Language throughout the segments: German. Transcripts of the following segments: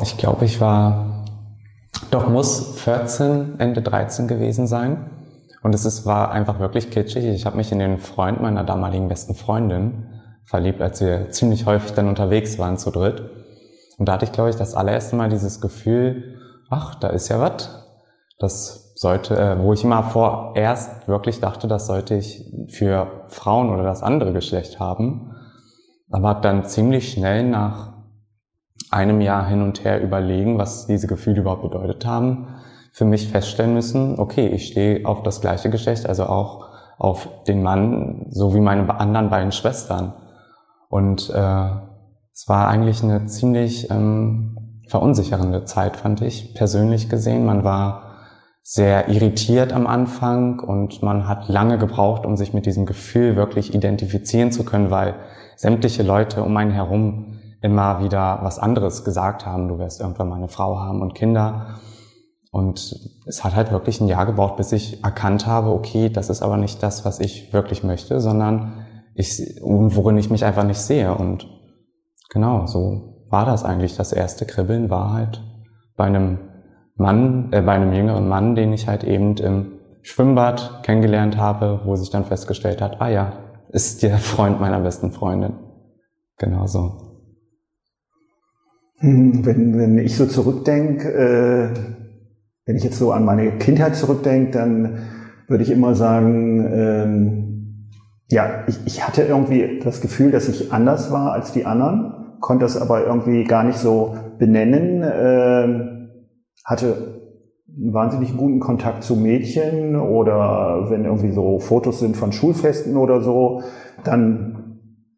Ich glaube, ich war, doch muss 14, Ende 13 gewesen sein. Und es ist, war einfach wirklich kitschig. Ich habe mich in den Freund meiner damaligen besten Freundin verliebt, als wir ziemlich häufig dann unterwegs waren zu dritt. Und da hatte ich, glaube ich, das allererste Mal dieses Gefühl, ach, da ist ja was. Das sollte, äh, wo ich immer vorerst wirklich dachte, das sollte ich für Frauen oder das andere Geschlecht haben. Aber dann ziemlich schnell nach einem Jahr hin und her überlegen, was diese Gefühle überhaupt bedeutet haben, für mich feststellen müssen, okay, ich stehe auf das gleiche Geschlecht, also auch auf den Mann, so wie meine anderen beiden Schwestern. Und äh, es war eigentlich eine ziemlich ähm, verunsichernde Zeit, fand ich persönlich gesehen. Man war sehr irritiert am Anfang und man hat lange gebraucht, um sich mit diesem Gefühl wirklich identifizieren zu können, weil sämtliche Leute um einen herum immer wieder was anderes gesagt haben. Du wirst irgendwann mal eine Frau haben und Kinder. Und es hat halt wirklich ein Jahr gebraucht, bis ich erkannt habe, okay, das ist aber nicht das, was ich wirklich möchte, sondern ich, worin ich mich einfach nicht sehe. Und genau, so war das eigentlich. Das erste Kribbeln war halt bei einem Mann, äh, bei einem jüngeren Mann, den ich halt eben im Schwimmbad kennengelernt habe, wo sich dann festgestellt hat, ah ja, ist der Freund meiner besten Freundin. Genau so. Hm, wenn, wenn ich so zurückdenke, äh, wenn ich jetzt so an meine Kindheit zurückdenke, dann würde ich immer sagen, ähm, ja, ich, ich hatte irgendwie das Gefühl, dass ich anders war als die anderen, konnte das aber irgendwie gar nicht so benennen, äh, hatte einen wahnsinnig guten Kontakt zu Mädchen oder wenn irgendwie so Fotos sind von Schulfesten oder so, dann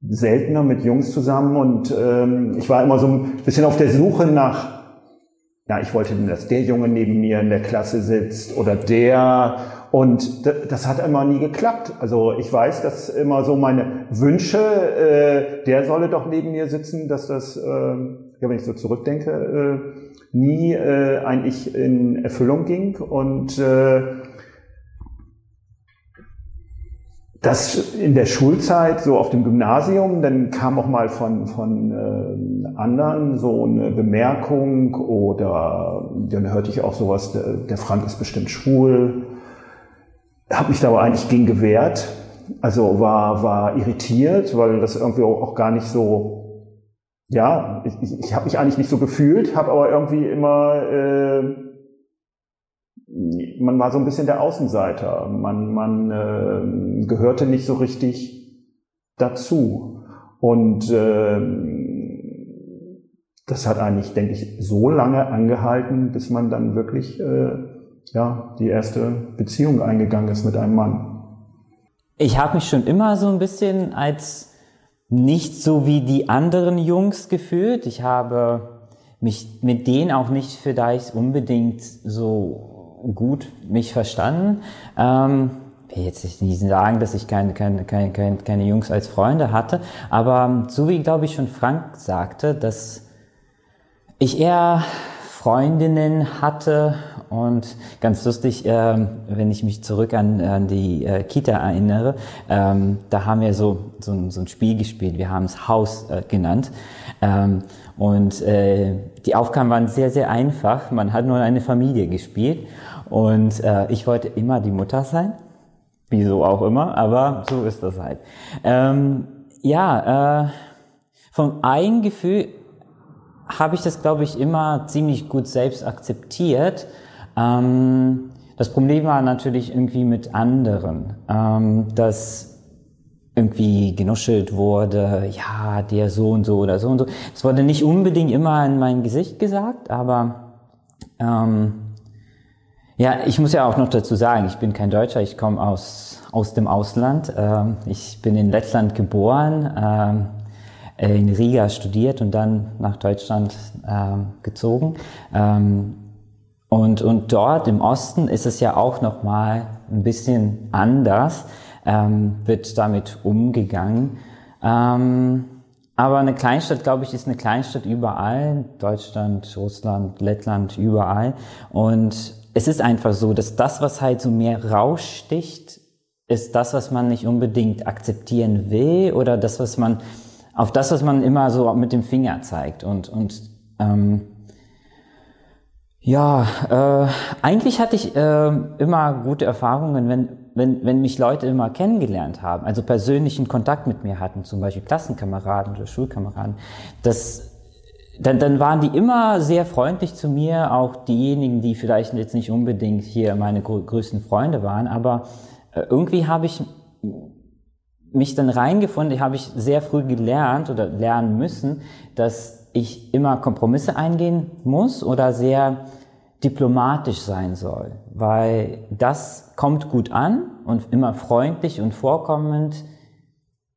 seltener mit Jungs zusammen und ähm, ich war immer so ein bisschen auf der Suche nach, ja, ich wollte, dass der Junge neben mir in der Klasse sitzt oder der und das hat immer nie geklappt. Also ich weiß, dass immer so meine Wünsche, äh, der solle doch neben mir sitzen, dass das, äh, ja, wenn ich so zurückdenke, äh, nie äh, eigentlich in Erfüllung ging und äh, das in der Schulzeit, so auf dem Gymnasium, dann kam auch mal von, von äh, anderen so eine Bemerkung oder dann hörte ich auch sowas, der, der Frank ist bestimmt schwul. Habe mich da aber eigentlich gegen gewehrt, also war, war irritiert, weil das irgendwie auch gar nicht so, ja, ich, ich, habe mich eigentlich nicht so gefühlt, habe aber irgendwie immer... Äh, man war so ein bisschen der Außenseiter. Man, man äh, gehörte nicht so richtig dazu. Und äh, das hat eigentlich, denke ich, so lange angehalten, bis man dann wirklich äh, ja, die erste Beziehung eingegangen ist mit einem Mann. Ich habe mich schon immer so ein bisschen als nicht so wie die anderen Jungs gefühlt. Ich habe mich mit denen auch nicht vielleicht unbedingt so gut mich verstanden. Ähm, will jetzt nicht sagen, dass ich keine, keine, keine, keine, Jungs als Freunde hatte, aber so wie, glaube ich, schon Frank sagte, dass ich eher Freundinnen hatte und ganz lustig, äh, wenn ich mich zurück an, an die äh, Kita erinnere, ähm, da haben wir so, so, so ein Spiel gespielt, wir haben es Haus äh, genannt. Ähm, und äh, die Aufgaben waren sehr, sehr einfach. Man hat nur eine Familie gespielt. Und äh, ich wollte immer die Mutter sein. Wieso auch immer, aber so ist das halt. Ähm, ja, äh, vom Eigengefühl habe ich das, glaube ich, immer ziemlich gut selbst akzeptiert. Ähm, das Problem war natürlich irgendwie mit anderen, ähm, dass irgendwie genuschelt wurde, ja, der so und so oder so und so. Es wurde nicht unbedingt immer in mein Gesicht gesagt, aber ähm, ja, ich muss ja auch noch dazu sagen, ich bin kein Deutscher, ich komme aus, aus dem Ausland. Ähm, ich bin in Lettland geboren, ähm, in Riga studiert und dann nach Deutschland ähm, gezogen. Und, und dort im Osten ist es ja auch noch mal ein bisschen anders, wird damit umgegangen. Aber eine Kleinstadt, glaube ich, ist eine Kleinstadt überall. Deutschland, Russland, Lettland, überall. Und es ist einfach so, dass das, was halt so mehr raussticht, ist das, was man nicht unbedingt akzeptieren will oder das, was man auf das, was man immer so mit dem Finger zeigt. Und, und ähm, Ja, äh, eigentlich hatte ich äh, immer gute Erfahrungen, wenn, wenn, wenn mich Leute immer kennengelernt haben, also persönlichen Kontakt mit mir hatten, zum Beispiel Klassenkameraden oder Schulkameraden. Das, dann, dann waren die immer sehr freundlich zu mir, auch diejenigen, die vielleicht jetzt nicht unbedingt hier meine größten Freunde waren, aber äh, irgendwie habe ich mich dann reingefunden, habe ich sehr früh gelernt oder lernen müssen, dass ich immer Kompromisse eingehen muss oder sehr diplomatisch sein soll, weil das kommt gut an und immer freundlich und vorkommend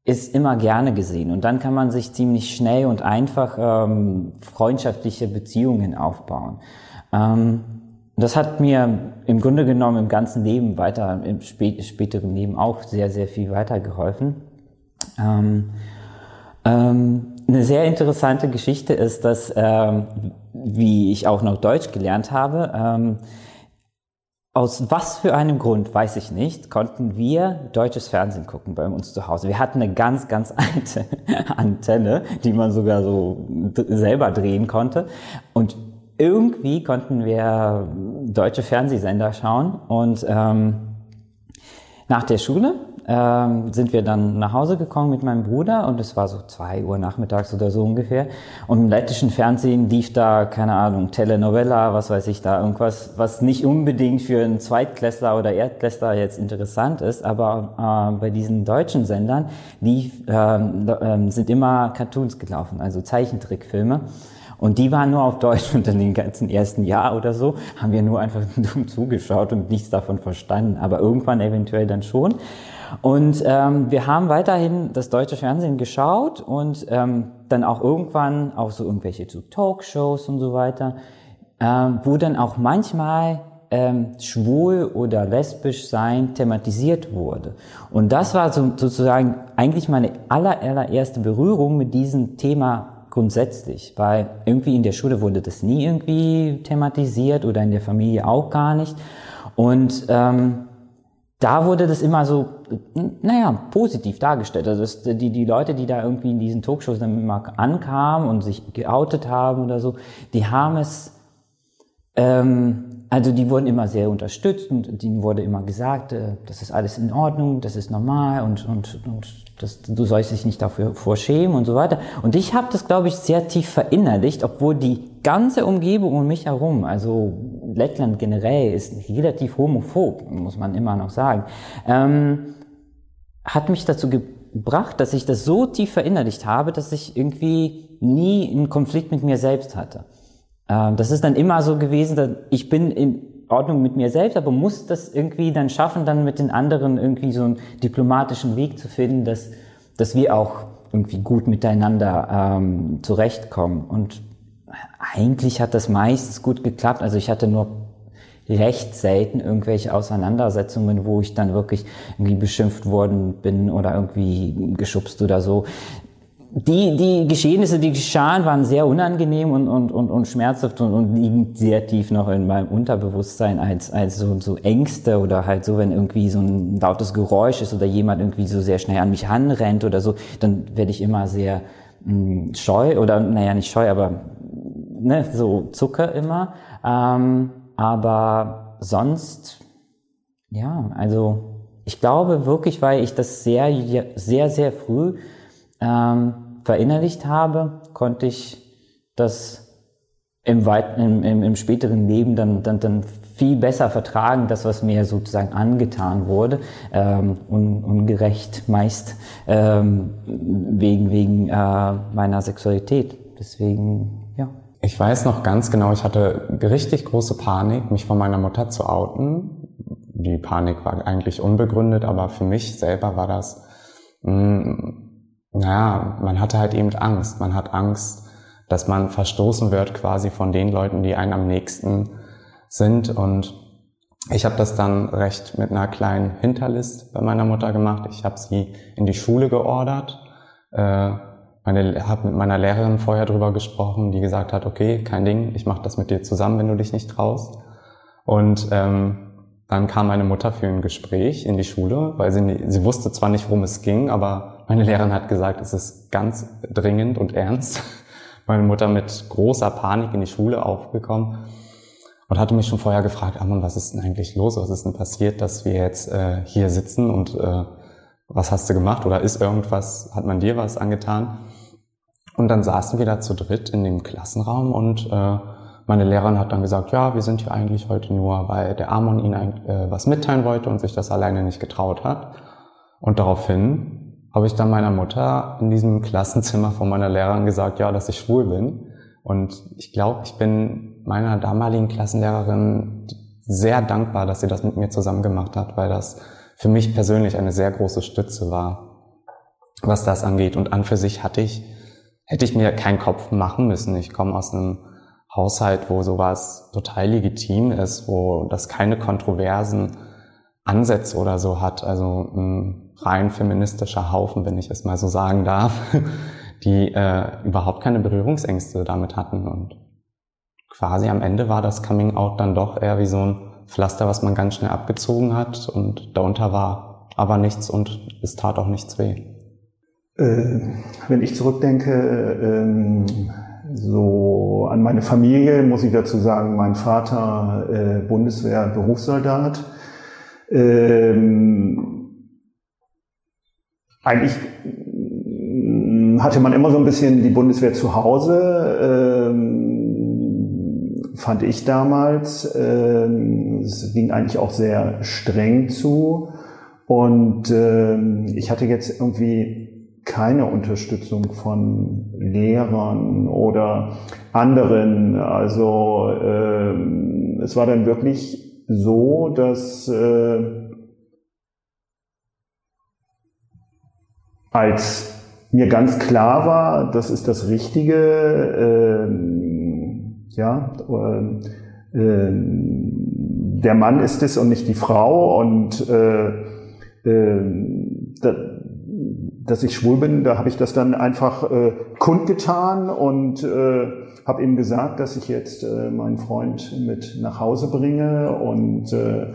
ist immer gerne gesehen und dann kann man sich ziemlich schnell und einfach ähm, freundschaftliche Beziehungen aufbauen. Ähm, das hat mir im Grunde genommen im ganzen Leben weiter, im spät, späteren Leben auch sehr, sehr viel weitergeholfen. Ähm, ähm, eine sehr interessante Geschichte ist, dass, ähm, wie ich auch noch Deutsch gelernt habe, ähm, aus was für einem Grund, weiß ich nicht, konnten wir deutsches Fernsehen gucken bei uns zu Hause. Wir hatten eine ganz, ganz alte Antenne, die man sogar so selber drehen konnte. Und irgendwie konnten wir deutsche Fernsehsender schauen. Und ähm, nach der Schule ähm, sind wir dann nach Hause gekommen mit meinem Bruder und es war so zwei Uhr nachmittags oder so ungefähr. Und im lettischen Fernsehen lief da, keine Ahnung, Telenovela, was weiß ich da, irgendwas, was nicht unbedingt für einen Zweitklässler oder Erdklässler jetzt interessant ist, aber äh, bei diesen deutschen Sendern lief, ähm, äh, sind immer Cartoons gelaufen, also Zeichentrickfilme. Und die waren nur auf Deutsch und in den ganzen ersten Jahr oder so haben wir nur einfach dumm zugeschaut und nichts davon verstanden. Aber irgendwann eventuell dann schon. Und ähm, wir haben weiterhin das deutsche Fernsehen geschaut und ähm, dann auch irgendwann auch so irgendwelche so Talkshows und so weiter, ähm, wo dann auch manchmal ähm, schwul oder lesbisch sein thematisiert wurde. Und das war so, sozusagen eigentlich meine aller, allererste Berührung mit diesem Thema grundsätzlich, weil irgendwie in der Schule wurde das nie irgendwie thematisiert oder in der Familie auch gar nicht. Und ähm, da wurde das immer so, naja, positiv dargestellt. Also die, die Leute, die da irgendwie in diesen Talkshows dann immer ankamen und sich geoutet haben oder so, die haben es, ähm, also die wurden immer sehr unterstützt und denen wurde immer gesagt, äh, das ist alles in Ordnung, das ist normal und, und, und das, du sollst dich nicht dafür vorschämen und so weiter. Und ich habe das, glaube ich, sehr tief verinnerlicht, obwohl die ganze Umgebung um mich herum, also Lettland generell ist relativ homophob, muss man immer noch sagen, ähm, hat mich dazu gebracht, dass ich das so tief verinnerlicht habe, dass ich irgendwie nie einen Konflikt mit mir selbst hatte. Ähm, das ist dann immer so gewesen, dass ich bin in Ordnung mit mir selbst, aber muss das irgendwie dann schaffen, dann mit den anderen irgendwie so einen diplomatischen Weg zu finden, dass, dass wir auch irgendwie gut miteinander ähm, zurechtkommen. Und eigentlich hat das meistens gut geklappt. Also ich hatte nur recht selten irgendwelche Auseinandersetzungen, wo ich dann wirklich irgendwie beschimpft worden bin oder irgendwie geschubst oder so die, die Geschehnisse, die geschahen, waren sehr unangenehm und, und, und, und schmerzhaft und, und liegen sehr tief noch in meinem Unterbewusstsein als, als so, so Ängste oder halt so, wenn irgendwie so ein lautes Geräusch ist oder jemand irgendwie so sehr schnell an mich ranrennt oder so, dann werde ich immer sehr mh, hm, scheu oder, naja, nicht scheu, aber ne, so Zucker immer. Ähm, aber sonst, ja, also ich glaube wirklich, weil ich das sehr, sehr, sehr früh ähm, verinnerlicht habe, konnte ich das im, weit, im, im, im späteren Leben dann, dann, dann viel besser vertragen, das, was mir sozusagen angetan wurde, ähm, un, ungerecht meist ähm, wegen, wegen äh, meiner Sexualität. Deswegen. Ich weiß noch ganz genau, ich hatte richtig große Panik, mich von meiner Mutter zu outen. Die Panik war eigentlich unbegründet, aber für mich selber war das mh, mm, naja, man hatte halt eben Angst. Man hat Angst, dass man verstoßen wird quasi von den Leuten, die einen am nächsten sind. Und ich habe das dann recht mit einer kleinen Hinterlist bei meiner Mutter gemacht. Ich habe sie in die Schule geordert. Äh, meine, habe mit meiner Lehrerin vorher drüber gesprochen, die gesagt hat, okay, kein Ding, ich mache das mit dir zusammen, wenn du dich nicht traust. Und ähm, dann kam meine Mutter für ein Gespräch in die Schule, weil sie, sie wusste zwar nicht, worum es ging, aber meine Lehrerin hat gesagt, es ist ganz dringend und ernst. Meine Mutter mit großer Panik in die Schule aufgekommen. und hatte mich schon vorher gefragt, Amon, was ist denn eigentlich los? Was ist denn passiert, dass wir jetzt äh, hier sitzen und äh, was hast du gemacht oder ist irgendwas, hat man dir was angetan? Und dann saßen wir da zu dritt in dem Klassenraum und äh, meine Lehrerin hat dann gesagt, ja, wir sind hier eigentlich heute nur, weil der Amon ihnen äh, was mitteilen wollte und sich das alleine nicht getraut hat. Und daraufhin habe ich dann meiner Mutter in diesem Klassenzimmer von meiner Lehrerin gesagt, ja, dass ich schwul bin. Und ich glaube, ich bin meiner damaligen Klassenlehrerin sehr dankbar, dass sie das mit mir zusammen gemacht hat, weil das für mich persönlich eine sehr große Stütze war, was das angeht. Und an für sich hatte ich, hätte ich mir keinen Kopf machen müssen. Ich komme aus einem Haushalt, wo sowas total legitim ist, wo das keine kontroversen Ansätze oder so hat. Also ein rein feministischer Haufen, wenn ich es mal so sagen darf, die äh, überhaupt keine Berührungsängste damit hatten. Und quasi am Ende war das Coming Out dann doch eher wie so ein Pflaster, was man ganz schnell abgezogen hat und darunter war aber nichts und es tat auch nichts weh. Äh, wenn ich zurückdenke, ähm, so an meine Familie muss ich dazu sagen, mein Vater äh, Bundeswehr Berufssoldat. Ähm, eigentlich mm, hatte man immer so ein bisschen die Bundeswehr zu Hause, ähm, fand ich damals. Ähm, es ging eigentlich auch sehr streng zu. Und ähm, ich hatte jetzt irgendwie keine Unterstützung von Lehrern oder anderen. Also äh, es war dann wirklich so, dass äh, als mir ganz klar war, das ist das Richtige, äh, ja, äh, äh, der Mann ist es und nicht die Frau und äh, äh, da, dass ich schwul bin, da habe ich das dann einfach äh, kundgetan und äh, habe ihm gesagt, dass ich jetzt äh, meinen Freund mit nach Hause bringe. Und äh,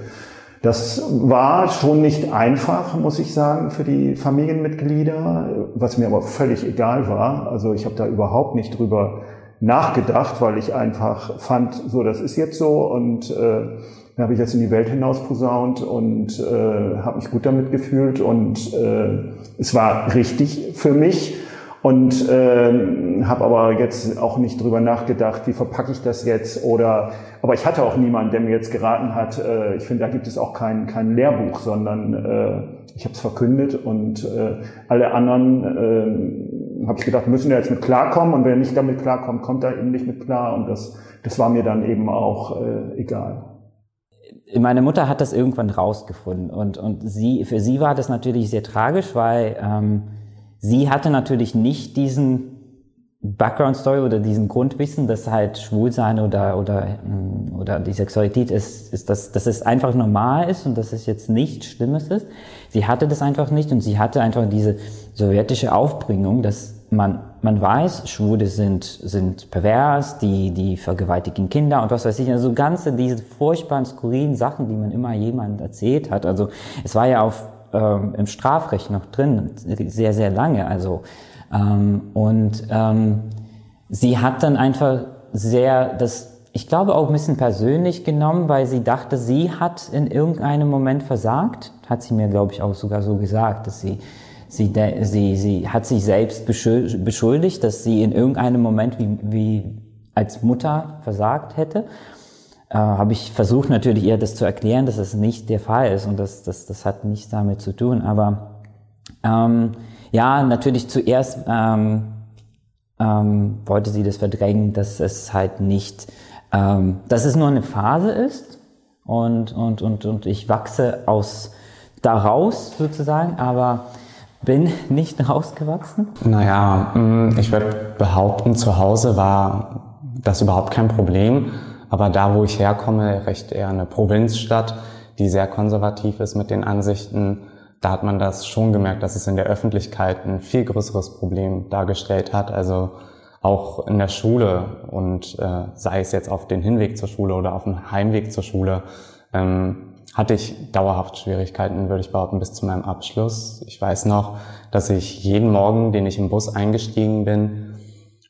das war schon nicht einfach, muss ich sagen, für die Familienmitglieder, was mir aber völlig egal war. Also ich habe da überhaupt nicht drüber nachgedacht, weil ich einfach fand, so das ist jetzt so und äh, dann habe ich jetzt in die Welt hinaus posaunt und äh, habe mich gut damit gefühlt und äh, es war richtig für mich und äh, habe aber jetzt auch nicht drüber nachgedacht, wie verpacke ich das jetzt oder aber ich hatte auch niemanden, der mir jetzt geraten hat. Äh, ich finde, da gibt es auch kein kein Lehrbuch, sondern äh, ich habe es verkündet und äh, alle anderen äh, habe ich gedacht, müssen ja jetzt mit klarkommen und wer nicht damit klarkommt, kommt da eben nicht mit klar und das das war mir dann eben auch äh, egal meine Mutter hat das irgendwann rausgefunden und, und sie, für sie war das natürlich sehr tragisch, weil ähm, sie hatte natürlich nicht diesen Background Story oder diesen Grundwissen, dass halt Schwulsein oder oder mm, oder die Sexualität ist, ist dass, dass es einfach normal ist und dass es jetzt nichts Schlimmes ist. Sie hatte das einfach nicht und sie hatte einfach diese sowjetische Aufbringung, dass man, man weiß, Schwule sind, sind pervers, die, die vergewaltigen Kinder und was weiß ich. Also ganze diese furchtbaren, skurrilen Sachen, die man immer jemandem erzählt hat. Also es war ja auf, ähm, im Strafrecht noch drin, sehr, sehr lange. Also ähm, und ähm, sie hat dann einfach sehr das ich glaube auch ein bisschen persönlich genommen, weil sie dachte, sie hat in irgendeinem Moment versagt. Hat sie mir, glaube ich, auch sogar so gesagt, dass sie Sie, sie, sie hat sich selbst beschuldigt, dass sie in irgendeinem Moment wie, wie als Mutter versagt hätte. Äh, Habe ich versucht natürlich ihr das zu erklären, dass das nicht der Fall ist und das, das, das hat nichts damit zu tun. Aber ähm, ja, natürlich zuerst ähm, ähm, wollte sie das verdrängen, dass es halt nicht, ähm, dass es nur eine Phase ist und, und, und, und ich wachse aus daraus sozusagen, aber bin nicht rausgewachsen? Naja, mm, ich würde behaupten, zu Hause war das überhaupt kein Problem. Aber da, wo ich herkomme, recht eher eine Provinzstadt, die sehr konservativ ist mit den Ansichten, da hat man das schon gemerkt, dass es in der Öffentlichkeit ein viel größeres Problem dargestellt hat. Also auch in der Schule und äh, sei es jetzt auf den Hinweg zur Schule oder auf dem Heimweg zur Schule, ähm, hatte ich dauerhaft Schwierigkeiten, würde ich behaupten, bis zu meinem Abschluss. Ich weiß noch, dass ich jeden Morgen, den ich im Bus eingestiegen bin,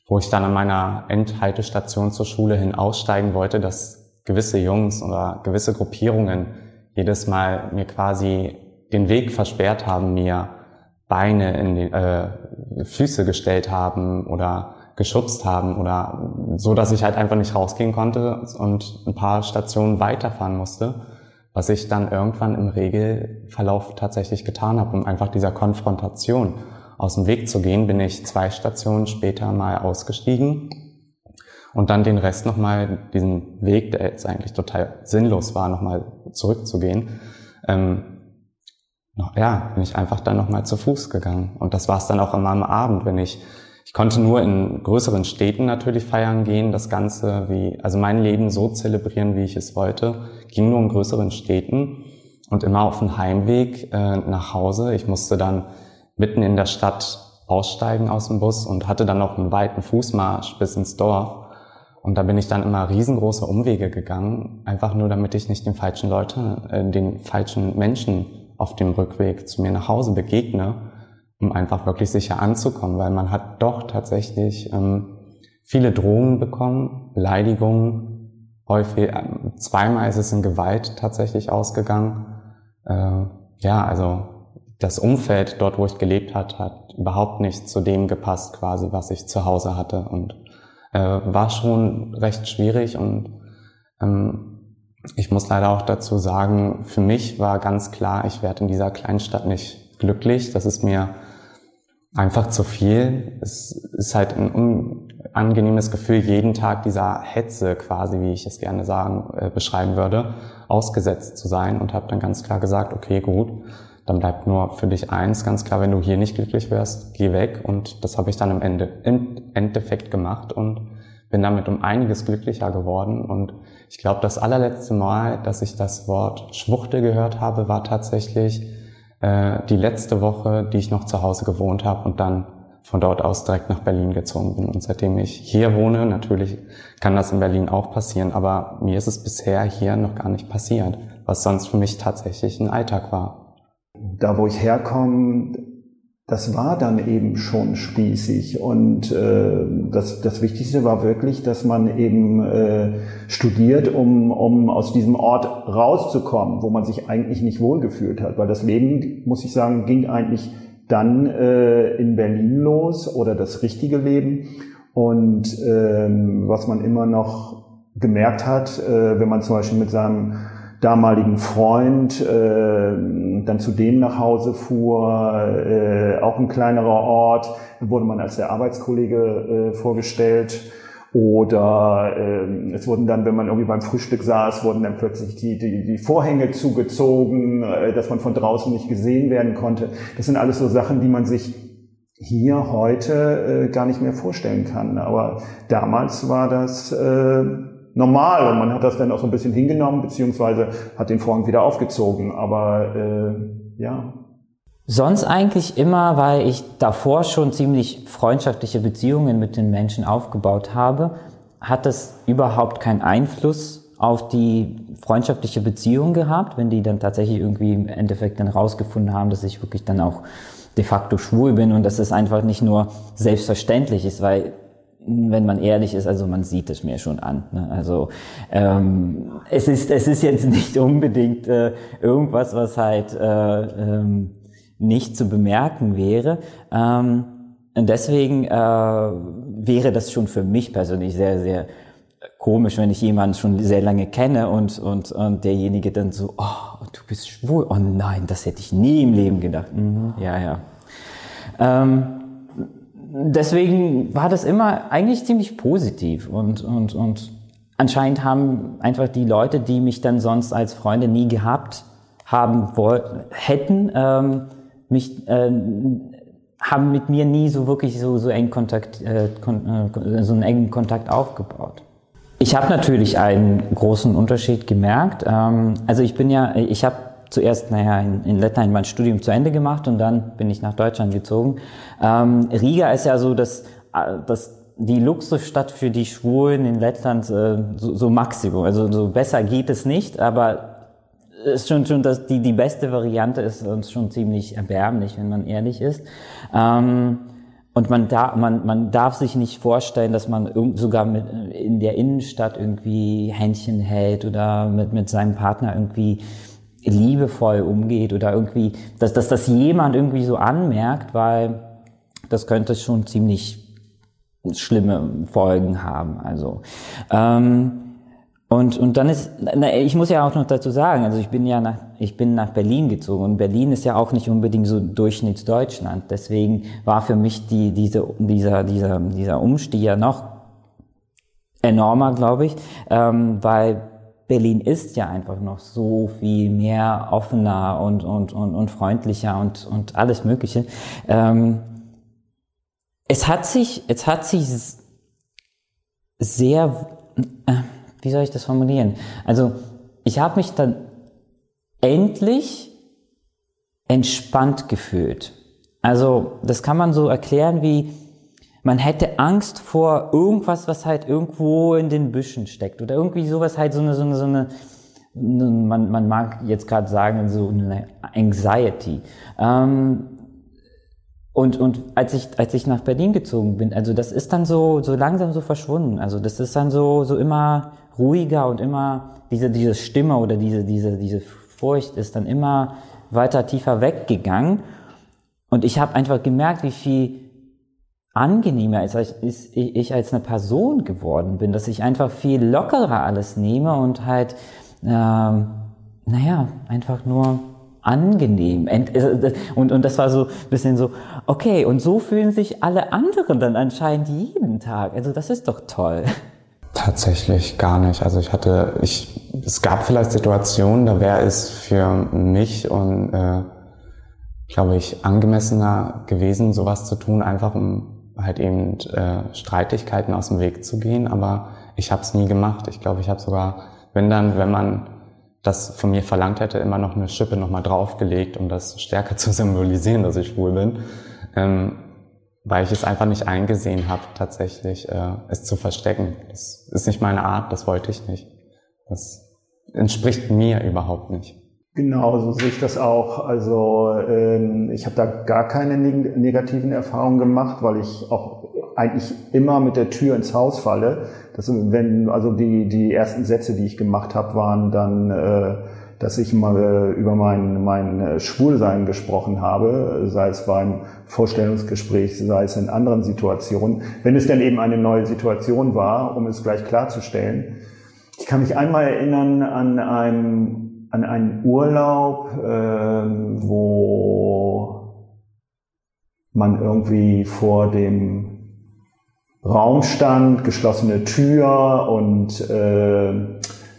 wo ich dann an meiner Endhaltestation zur Schule hin aussteigen wollte, dass gewisse Jungs oder gewisse Gruppierungen jedes Mal mir quasi den Weg versperrt haben, mir Beine in die äh, Füße gestellt haben oder geschubst haben oder so, dass ich halt einfach nicht rausgehen konnte und ein paar Stationen weiterfahren musste, was ich dann irgendwann im Regelverlauf tatsächlich getan habe, um einfach dieser Konfrontation aus dem Weg zu gehen, bin ich zwei Stationen später mal ausgestiegen und dann den Rest nochmal, diesen Weg, der jetzt eigentlich total sinnlos war, nochmal zurückzugehen, ähm, ja, bin ich einfach dann nochmal zu Fuß gegangen. Und das war es dann auch immer am Abend, wenn ich, ich konnte nur in größeren Städten natürlich feiern gehen, das Ganze wie, also mein Leben so zelebrieren, wie ich es wollte, ging nur in größeren Städten und immer auf dem Heimweg äh, nach Hause. Ich musste dann mitten in der Stadt aussteigen aus dem Bus und hatte dann noch einen weiten Fußmarsch bis ins Dorf. Und da bin ich dann immer riesengroße Umwege gegangen, einfach nur damit ich nicht den falschen Leuten, äh, den falschen Menschen auf dem Rückweg zu mir nach Hause begegne, um einfach wirklich sicher anzukommen, weil man hat doch tatsächlich ähm, viele Drohungen bekommen, Beleidigungen, häufig, äh, zweimal ist es in Gewalt tatsächlich ausgegangen. Äh, ja, also das Umfeld dort, wo ich gelebt hat, hat überhaupt nicht zu dem gepasst, quasi, was ich zu Hause hatte und äh, war schon recht schwierig und ähm, ich muss leider auch dazu sagen, für mich war ganz klar, ich werde in dieser Kleinstadt nicht glücklich. Das ist mir einfach zu viel. Es ist halt ein unangenehmes Gefühl, jeden Tag dieser Hetze quasi, wie ich es gerne sagen, äh, beschreiben würde, ausgesetzt zu sein und habe dann ganz klar gesagt, okay, gut, dann bleibt nur für dich eins, ganz klar, wenn du hier nicht glücklich wärst, geh weg. Und das habe ich dann im, Ende, im Endeffekt gemacht und bin damit um einiges glücklicher geworden. Und ich glaube, das allerletzte Mal, dass ich das Wort Schwuchte gehört habe, war tatsächlich äh, die letzte Woche, die ich noch zu Hause gewohnt habe und dann von dort aus direkt nach Berlin gezogen bin. Und seitdem ich hier wohne, natürlich kann das in Berlin auch passieren, aber mir ist es bisher hier noch gar nicht passiert, was sonst für mich tatsächlich ein Alltag war da wo ich herkomme, das war dann eben schon spießig. Und äh, das, das Wichtigste war wirklich, dass man eben äh, studiert, um, um aus diesem Ort rauszukommen, wo man sich eigentlich nicht wohlgefühlt hat. Weil das Leben, muss ich sagen, ging eigentlich dann äh, in Berlin los oder das richtige Leben. Und ähm, was man immer noch gemerkt hat, äh, wenn man zum Beispiel mit seinem damaligen Freund äh, dann zu dem nach Hause fuhr, äh, auch ein kleinerer Ort, wurde man als der Arbeitskollege äh, vorgestellt. Oder äh, es wurden dann, wenn man irgendwie beim Frühstück saß, wurden dann plötzlich die, die, die Vorhänge zugezogen, äh, dass man von draußen nicht gesehen werden konnte. Das sind alles so Sachen, die man sich hier heute äh, gar nicht mehr vorstellen kann. Aber damals war das äh, normal und man hat das dann auch so ein bisschen hingenommen, beziehungsweise hat den Vorhang wieder aufgezogen. Aber äh, ja. Sonst eigentlich immer, weil ich davor schon ziemlich freundschaftliche Beziehungen mit den Menschen aufgebaut habe, hat das überhaupt keinen Einfluss auf die freundschaftliche Beziehung gehabt, wenn die dann tatsächlich irgendwie im Endeffekt dann rausgefunden haben, dass ich wirklich dann auch de facto schwul bin und dass es einfach nicht nur selbstverständlich ist, weil wenn man ehrlich ist, also man sieht es mir schon an. Ne? Also ähm, es ist es ist jetzt nicht unbedingt äh, irgendwas, was halt äh, ähm, nicht zu bemerken wäre. Ähm, und deswegen äh, wäre das schon für mich persönlich sehr sehr komisch, wenn ich jemanden schon sehr lange kenne und und und derjenige dann so, oh, du bist schwul, oh nein, das hätte ich nie im Leben gedacht. Mhm, ja ja. Ähm, deswegen war das immer eigentlich ziemlich positiv und, und, und anscheinend haben einfach die Leute, die mich dann sonst als Freunde nie gehabt haben wollten, hätten, ähm, mich, äh, haben mit mir nie so wirklich so, so eng Kontakt, äh, äh, so einen engen Kontakt aufgebaut. Ich habe natürlich einen großen Unterschied gemerkt. Ähm, also ich bin ja, ich habe zuerst, naja, in, in Lettland mein Studium zu Ende gemacht und dann bin ich nach Deutschland gezogen. Ähm, Riga ist ja so das, äh, das die Luxusstadt für die Schwulen in Lettland äh, so, so Maximum. Also so besser geht es nicht, aber ist schon schon dass die die beste Variante ist und schon ziemlich erbärmlich, wenn man ehrlich ist. Ähm, und man, da, man, man darf sich nicht vorstellen, dass man sogar mit, in der Innenstadt irgendwie Händchen hält oder mit, mit seinem Partner irgendwie liebevoll umgeht oder irgendwie, dass, dass das jemand irgendwie so anmerkt, weil das könnte schon ziemlich schlimme Folgen haben. Also ähm, und, und dann ist, na, ich muss ja auch noch dazu sagen, also ich bin ja nach, ich bin nach Berlin gezogen und Berlin ist ja auch nicht unbedingt so Durchschnittsdeutschland. Deswegen war für mich die, diese, dieser, dieser, dieser Umstieg ja noch enormer, glaube ich, ähm, weil Berlin ist ja einfach noch so viel mehr offener und, und, und, und freundlicher und, und alles Mögliche. Ähm, es hat sich, es hat sich sehr, äh, wie soll ich das formulieren? Also ich habe mich dann endlich entspannt gefühlt. Also das kann man so erklären wie, man hätte Angst vor irgendwas, was halt irgendwo in den Büschen steckt oder irgendwie sowas halt so eine, so eine, so eine man, man mag jetzt gerade sagen, so eine Anxiety. Ähm, und, und als ich, als ich nach Berlin gezogen bin, also das ist dann so, so langsam so verschwunden. Also das ist dann so, so immer ruhiger und immer diese, diese Stimme oder diese, diese, diese Furcht ist dann immer weiter tiefer weggegangen. Und ich habe einfach gemerkt, wie viel angenehmer ist, ich als eine Person geworden bin, dass ich einfach viel lockerer alles nehme und halt, ähm, naja, einfach nur angenehm. Äh, und, und das war so ein bisschen so, okay, und so fühlen sich alle anderen dann anscheinend jeden Tag. Also das ist doch toll. Tatsächlich gar nicht. Also ich hatte, ich, es gab vielleicht Situationen, da wäre es für mich und äh, glaube ich angemessener gewesen, sowas zu tun, einfach um halt eben äh, Streitigkeiten aus dem Weg zu gehen. Aber ich habe es nie gemacht. Ich glaube, ich habe sogar, wenn dann, wenn man das von mir verlangt hätte, immer noch eine Schippe nochmal draufgelegt, um das stärker zu symbolisieren, dass ich schwul bin. Ähm, weil ich es einfach nicht eingesehen habe, tatsächlich äh, es zu verstecken. Das ist nicht meine Art, das wollte ich nicht. Das entspricht mir überhaupt nicht. Genau, so sehe ich das auch. Also ähm, ich habe da gar keine neg negativen Erfahrungen gemacht, weil ich auch eigentlich immer mit der Tür ins Haus falle. Das, wenn also die die ersten Sätze, die ich gemacht habe, waren dann äh, dass ich mal äh, über mein, mein äh, Schwulsein gesprochen habe, sei es beim Vorstellungsgespräch, sei es in anderen Situationen, wenn es denn eben eine neue Situation war, um es gleich klarzustellen. Ich kann mich einmal erinnern an einen, an einen Urlaub, äh, wo man irgendwie vor dem Raum stand, geschlossene Tür und äh,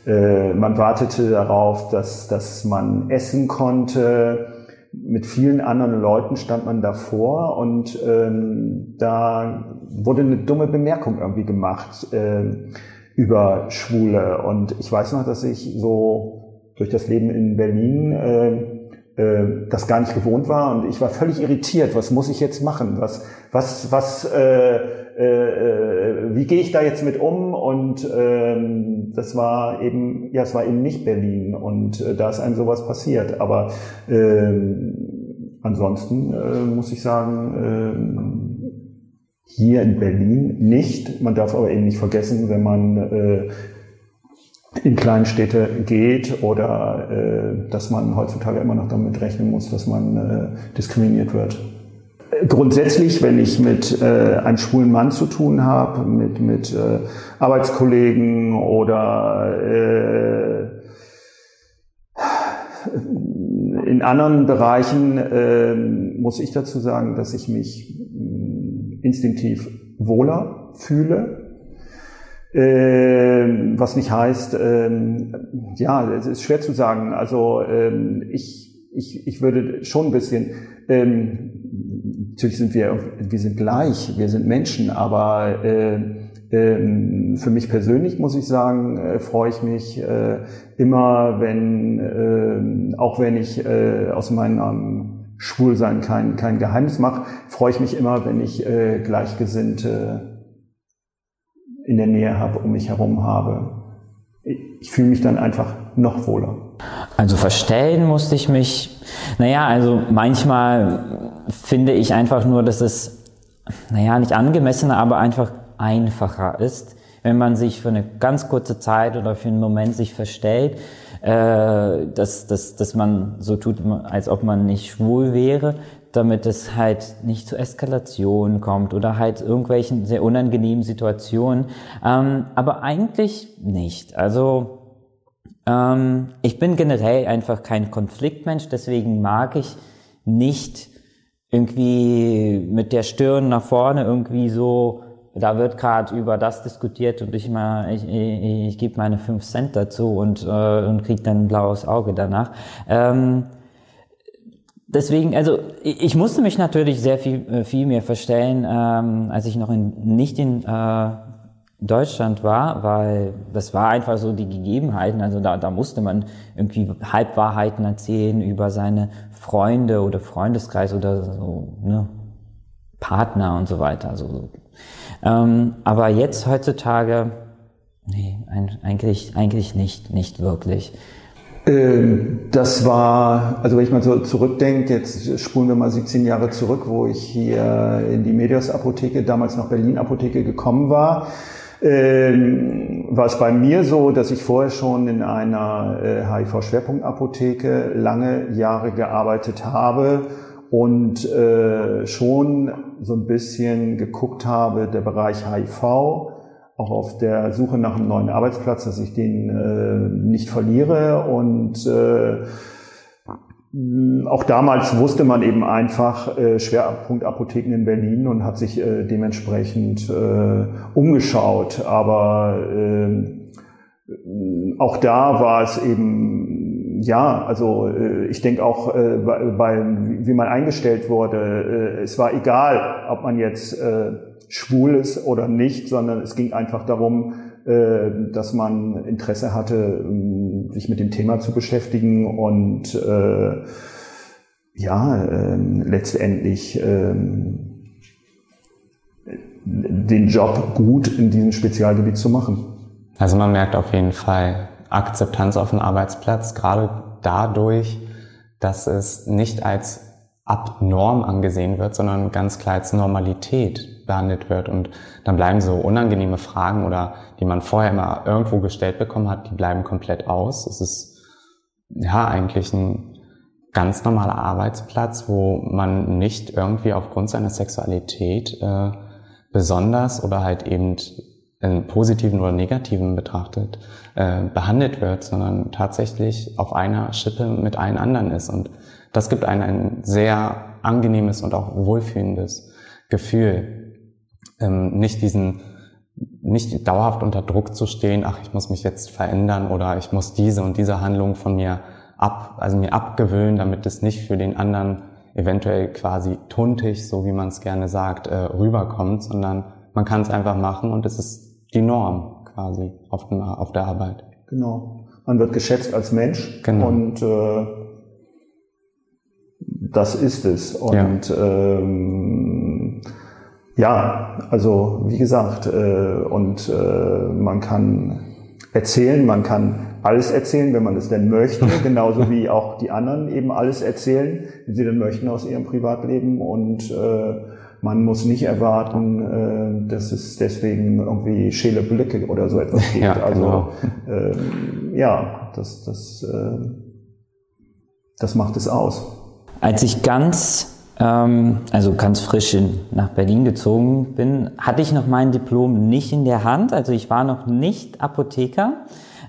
äh, man wartete darauf, dass, dass man essen konnte. Mit vielen anderen Leuten stand man davor und ähm, da wurde eine dumme Bemerkung irgendwie gemacht äh, über Schwule. Und ich weiß noch, dass ich so durch das Leben in Berlin äh, äh, das gar nicht gewohnt war und ich war völlig irritiert. Was muss ich jetzt machen? Was, was, was, äh, äh, wie gehe ich da jetzt mit um? Und ähm, das war eben, ja, es war eben nicht Berlin und äh, da ist einem sowas passiert. Aber ähm, ansonsten äh, muss ich sagen, äh, hier in Berlin nicht. Man darf aber eben nicht vergessen, wenn man äh, in Kleinstädte geht oder äh, dass man heutzutage immer noch damit rechnen muss, dass man äh, diskriminiert wird. Grundsätzlich, wenn ich mit äh, einem schwulen Mann zu tun habe, mit, mit äh, Arbeitskollegen oder äh, in anderen Bereichen, äh, muss ich dazu sagen, dass ich mich äh, instinktiv wohler fühle äh, was nicht heißt, ähm, ja, es ist schwer zu sagen. Also ähm, ich, ich, ich würde schon ein bisschen, ähm, natürlich sind wir, wir sind gleich, wir sind Menschen, aber äh, äh, für mich persönlich muss ich sagen, äh, freue ich mich äh, immer, wenn, äh, auch wenn ich äh, aus meinem Schwulsein kein, kein Geheimnis mache, freue ich mich immer, wenn ich Gleichgesinnte in der Nähe habe, um mich herum habe. Ich fühle mich dann einfach noch wohler. Also verstellen musste ich mich, naja, also manchmal finde ich einfach nur, dass es naja, nicht angemessener, aber einfach einfacher ist, wenn man sich für eine ganz kurze Zeit oder für einen Moment sich verstellt, äh, dass, dass, dass man so tut, als ob man nicht schwul wäre, damit es halt nicht zu Eskalation kommt oder halt irgendwelchen sehr unangenehmen Situationen. Ähm, aber eigentlich nicht. Also ähm, ich bin generell einfach kein Konfliktmensch, deswegen mag ich nicht irgendwie mit der Stirn nach vorne irgendwie so, da wird gerade über das diskutiert und ich mal, ich, ich, ich gebe meine fünf Cent dazu und, äh, und krieg dann ein blaues Auge danach. Ähm, deswegen, also ich musste mich natürlich sehr viel, äh, viel mehr verstellen, ähm, als ich noch in, nicht in äh, Deutschland war, weil das war einfach so die Gegebenheiten. Also da, da musste man irgendwie Halbwahrheiten erzählen über seine Freunde oder Freundeskreis oder so, ne, Partner und so weiter. Also, ähm, aber jetzt heutzutage, nee, eigentlich, eigentlich nicht, nicht wirklich. Ähm, das war, also wenn ich mal so zurückdenke, jetzt spulen wir mal 17 Jahre zurück, wo ich hier in die Medios Apotheke, damals noch Berlin Apotheke gekommen war ähm, war es bei mir so, dass ich vorher schon in einer äh, HIV-Schwerpunktapotheke lange Jahre gearbeitet habe und äh, schon so ein bisschen geguckt habe, der Bereich HIV, auch auf der Suche nach einem neuen Arbeitsplatz, dass ich den äh, nicht verliere und äh, auch damals wusste man eben einfach äh, Schwerpunktapotheken in Berlin und hat sich äh, dementsprechend äh, umgeschaut. Aber äh, auch da war es eben, ja, also äh, ich denke auch, äh, bei, bei, wie man eingestellt wurde, äh, es war egal, ob man jetzt schwul ist oder nicht, sondern es ging einfach darum, äh, dass man Interesse hatte, ähm, sich mit dem Thema zu beschäftigen und äh, ja, äh, letztendlich äh, den Job gut in diesem Spezialgebiet zu machen. Also man merkt auf jeden Fall Akzeptanz auf dem Arbeitsplatz, gerade dadurch, dass es nicht als abnorm angesehen wird, sondern ganz klar als Normalität behandelt wird. Und dann bleiben so unangenehme Fragen oder die man vorher immer irgendwo gestellt bekommen hat, die bleiben komplett aus. Es ist ja eigentlich ein ganz normaler Arbeitsplatz, wo man nicht irgendwie aufgrund seiner Sexualität äh, besonders oder halt eben in positiven oder negativen betrachtet äh, behandelt wird, sondern tatsächlich auf einer Schippe mit allen anderen ist. Und das gibt einem ein sehr angenehmes und auch wohlfühlendes Gefühl, ähm, nicht diesen nicht dauerhaft unter Druck zu stehen, ach, ich muss mich jetzt verändern oder ich muss diese und diese Handlung von mir ab, also mir abgewöhnen, damit es nicht für den anderen eventuell quasi tuntig, so wie man es gerne sagt, äh, rüberkommt, sondern man kann es einfach machen und es ist die Norm quasi auf, dem, auf der Arbeit. Genau. Man wird geschätzt als Mensch genau. und äh, das ist es. Und ja. ähm, ja, also wie gesagt, äh, und äh, man kann erzählen, man kann alles erzählen, wenn man es denn möchte, genauso wie auch die anderen eben alles erzählen, wenn sie denn möchten aus ihrem Privatleben und äh, man muss nicht erwarten, äh, dass es deswegen irgendwie schäle Blicke oder so etwas gibt. Ja, also genau. äh, ja, das, das, äh, das macht es aus. Als ich ganz ähm, also ganz frisch in, nach Berlin gezogen bin, hatte ich noch mein Diplom nicht in der Hand. Also ich war noch nicht Apotheker,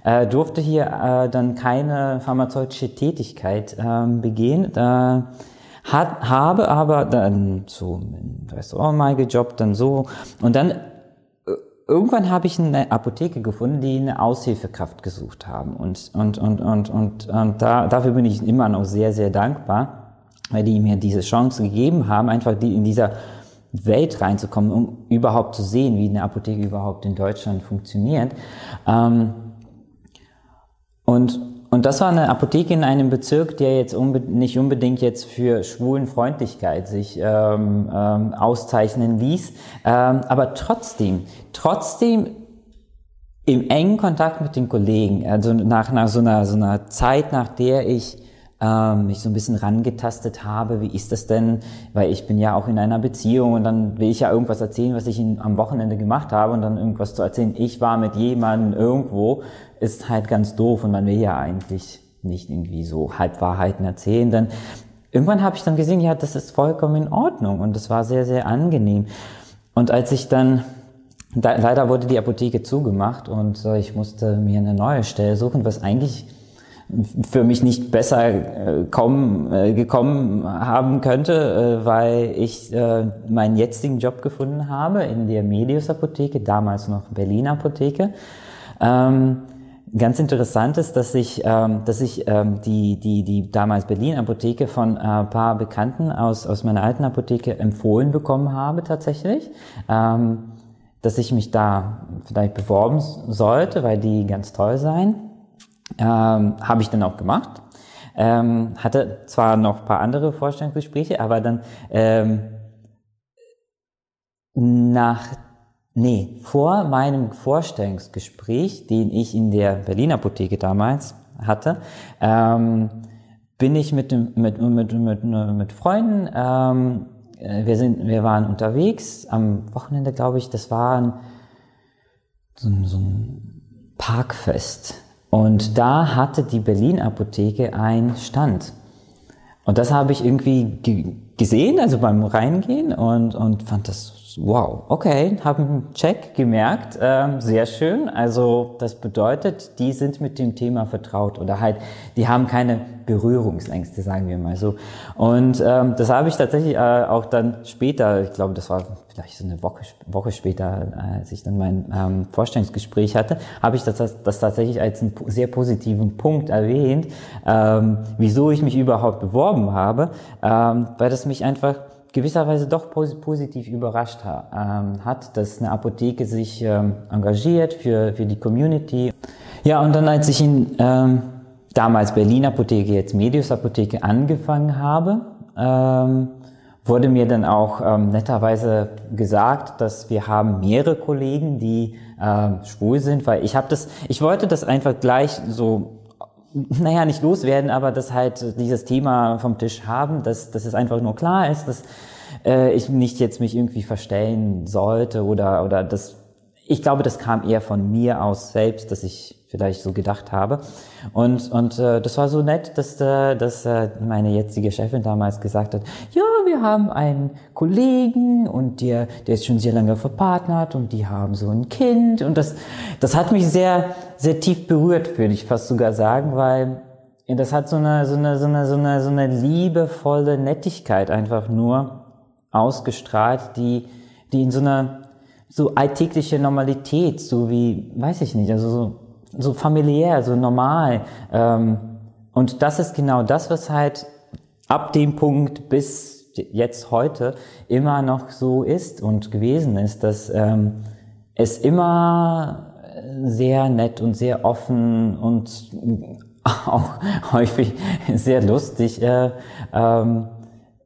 äh, durfte hier äh, dann keine pharmazeutische Tätigkeit ähm, begehen. Äh, hat, habe aber dann so im Restaurant mal gejobbt, dann so. Und dann äh, irgendwann habe ich eine Apotheke gefunden, die eine Aushilfekraft gesucht haben. Und, und, und, und, und, und da, dafür bin ich immer noch sehr, sehr dankbar weil die mir diese Chance gegeben haben, einfach die in dieser Welt reinzukommen, um überhaupt zu sehen, wie eine Apotheke überhaupt in Deutschland funktioniert. Ähm, und, und das war eine Apotheke in einem Bezirk, der jetzt unbe nicht unbedingt jetzt für Schwulenfreundlichkeit sich ähm, ähm, auszeichnen ließ, ähm, aber trotzdem, trotzdem im engen Kontakt mit den Kollegen, also nach, nach so, einer, so einer Zeit, nach der ich ähm, mich so ein bisschen rangetastet habe, wie ist das denn, weil ich bin ja auch in einer Beziehung und dann will ich ja irgendwas erzählen, was ich in, am Wochenende gemacht habe und dann irgendwas zu erzählen, ich war mit jemandem irgendwo, ist halt ganz doof und man will ja eigentlich nicht irgendwie so Halbwahrheiten erzählen, dann irgendwann habe ich dann gesehen, ja, das ist vollkommen in Ordnung und das war sehr, sehr angenehm. Und als ich dann da, leider wurde die Apotheke zugemacht und äh, ich musste mir eine neue Stelle suchen, was eigentlich für mich nicht besser äh, kommen, äh, gekommen haben könnte, äh, weil ich äh, meinen jetzigen Job gefunden habe in der Medius Apotheke, damals noch Berlin Apotheke. Ähm, ganz interessant ist, dass ich, ähm, dass ich ähm, die, die, die damals Berlin Apotheke von äh, paar Bekannten aus, aus meiner alten Apotheke empfohlen bekommen habe tatsächlich. Ähm, dass ich mich da vielleicht beworben sollte, weil die ganz toll seien. Ähm, Habe ich dann auch gemacht. Ähm, hatte zwar noch ein paar andere Vorstellungsgespräche, aber dann ähm, nach, nee, vor meinem Vorstellungsgespräch, den ich in der Berliner Apotheke damals hatte, ähm, bin ich mit, mit, mit, mit, mit Freunden ähm, äh, wir sind, wir waren unterwegs am Wochenende, glaube ich, das war so, ein, so ein Parkfest. Und da hatte die Berlin Apotheke einen Stand. Und das habe ich irgendwie gesehen, also beim Reingehen und, und fand das wow, okay, haben Check gemerkt, ähm, sehr schön. Also das bedeutet, die sind mit dem Thema vertraut oder halt, die haben keine Berührungsängste, sagen wir mal so. Und ähm, das habe ich tatsächlich äh, auch dann später, ich glaube, das war vielleicht so eine Woche, Woche später, als ich dann mein ähm, Vorstellungsgespräch hatte, habe ich das, das tatsächlich als einen sehr positiven Punkt erwähnt, ähm, wieso ich mich überhaupt beworben habe, ähm, weil das mich einfach gewisserweise doch positiv überrascht ähm, hat, dass eine Apotheke sich ähm, engagiert für, für die Community. Ja, und dann als ich in ähm, damals Berlin Apotheke, jetzt Medius Apotheke angefangen habe, ähm, wurde mir dann auch ähm, netterweise gesagt, dass wir haben mehrere Kollegen, die ähm, schwul sind, weil ich habe das, ich wollte das einfach gleich so naja, nicht loswerden, aber dass halt dieses Thema vom Tisch haben, dass, dass es einfach nur klar ist, dass äh, ich nicht jetzt mich irgendwie verstellen sollte oder, oder das, ich glaube, das kam eher von mir aus selbst, dass ich vielleicht so gedacht habe. Und, und äh, das war so nett, dass, äh, dass äh, meine jetzige Chefin damals gesagt hat, ja, wir haben einen Kollegen und der, der ist schon sehr lange verpartnert und die haben so ein Kind. Und das, das hat mich sehr, sehr tief berührt, würde ich fast sogar sagen, weil das hat so eine, so eine, so eine, so eine, so eine liebevolle Nettigkeit einfach nur ausgestrahlt, die, die in so einer so alltägliche Normalität, so wie, weiß ich nicht, also so so familiär, so normal. Ähm, und das ist genau das, was halt ab dem Punkt bis jetzt heute immer noch so ist und gewesen ist, dass ähm, es immer sehr nett und sehr offen und auch häufig sehr lustig äh, ähm,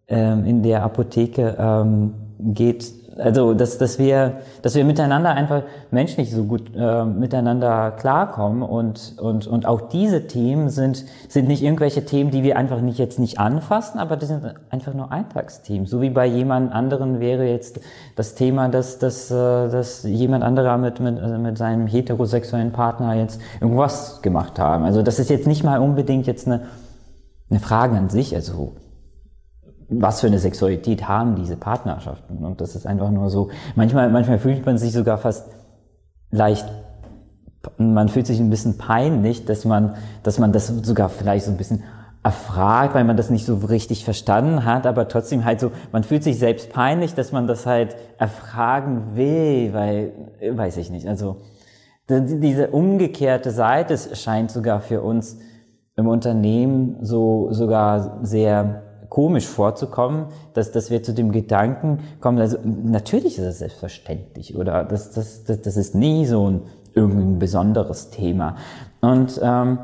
äh, in der Apotheke ähm, geht also dass, dass wir, dass wir miteinander einfach menschlich so gut äh, miteinander klarkommen und, und, und auch diese Themen sind, sind nicht irgendwelche Themen, die wir einfach nicht jetzt nicht anfassen, aber das sind einfach nur Alltagsthemen. So wie bei jemand anderen wäre jetzt das Thema, dass, dass, äh, dass jemand anderer mit, mit, also mit seinem heterosexuellen Partner jetzt irgendwas gemacht haben. Also das ist jetzt nicht mal unbedingt jetzt eine, eine Frage an sich, also was für eine Sexualität haben diese Partnerschaften. Und das ist einfach nur so, manchmal, manchmal fühlt man sich sogar fast leicht, man fühlt sich ein bisschen peinlich, dass man, dass man das sogar vielleicht so ein bisschen erfragt, weil man das nicht so richtig verstanden hat, aber trotzdem halt so, man fühlt sich selbst peinlich, dass man das halt erfragen will, weil, weiß ich nicht, also diese umgekehrte Seite scheint sogar für uns im Unternehmen so sogar sehr komisch vorzukommen, dass, dass wir zu dem Gedanken kommen, also natürlich ist es selbstverständlich oder das, das, das, das ist nie so ein irgendein besonderes Thema. Und ähm,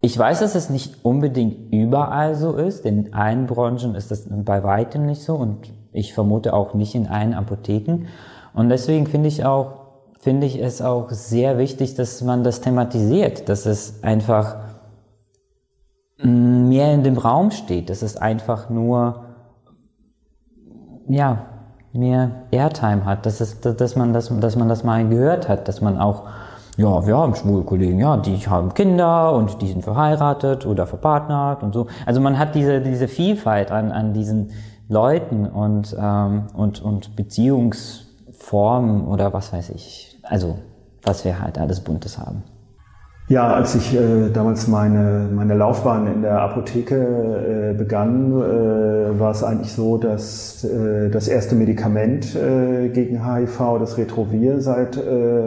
ich weiß, dass es nicht unbedingt überall so ist. In allen Branchen ist das bei weitem nicht so und ich vermute auch nicht in allen Apotheken. Und deswegen finde ich auch, finde ich es auch sehr wichtig, dass man das thematisiert, dass es einfach mehr in dem Raum steht. Das ist einfach nur, ja, mehr Airtime hat, dass, es, dass, man das, dass man das mal gehört hat, dass man auch, ja, wir haben schwule Kollegen, ja, die haben Kinder und die sind verheiratet oder verpartnert und so. Also man hat diese, diese Vielfalt an, an diesen Leuten und, ähm, und, und Beziehungsformen oder was weiß ich. Also, was wir halt alles Buntes haben. Ja, als ich äh, damals meine, meine Laufbahn in der Apotheke äh, begann, äh, war es eigentlich so, dass äh, das erste Medikament äh, gegen HIV, das Retrovir, seit äh,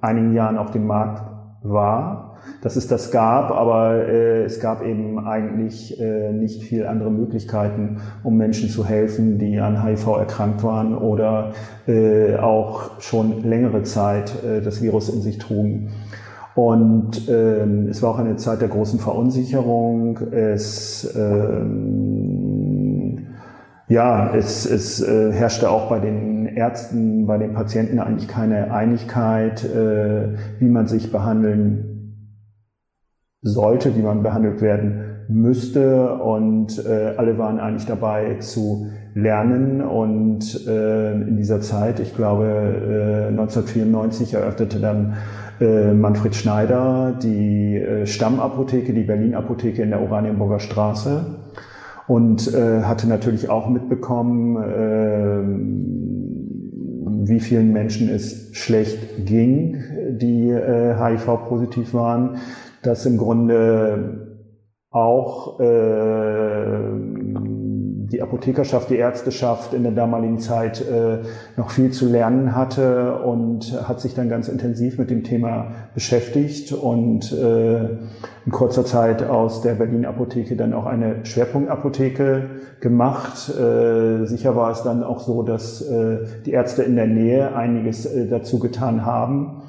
einigen Jahren auf dem Markt war. Dass es das gab, aber äh, es gab eben eigentlich äh, nicht viel andere Möglichkeiten, um Menschen zu helfen, die an HIV erkrankt waren oder äh, auch schon längere Zeit äh, das Virus in sich trugen. Und ähm, es war auch eine Zeit der großen Verunsicherung. Es, ähm, ja, es, es äh, herrschte auch bei den Ärzten, bei den Patienten eigentlich keine Einigkeit, äh, wie man sich behandeln sollte, wie man behandelt werden müsste. Und äh, alle waren eigentlich dabei zu lernen. Und äh, in dieser Zeit, ich glaube, äh, 1994 eröffnete dann äh, Manfred Schneider, die äh, Stammapotheke, die Berlin-Apotheke in der Oranienburger Straße. Und äh, hatte natürlich auch mitbekommen, äh, wie vielen Menschen es schlecht ging, die HIV-positiv waren, dass im Grunde auch äh, die Apothekerschaft, die Ärzteschaft in der damaligen Zeit äh, noch viel zu lernen hatte und hat sich dann ganz intensiv mit dem Thema beschäftigt und äh, in kurzer Zeit aus der Berlin Apotheke dann auch eine Schwerpunktapotheke gemacht. Äh, sicher war es dann auch so, dass äh, die Ärzte in der Nähe einiges äh, dazu getan haben.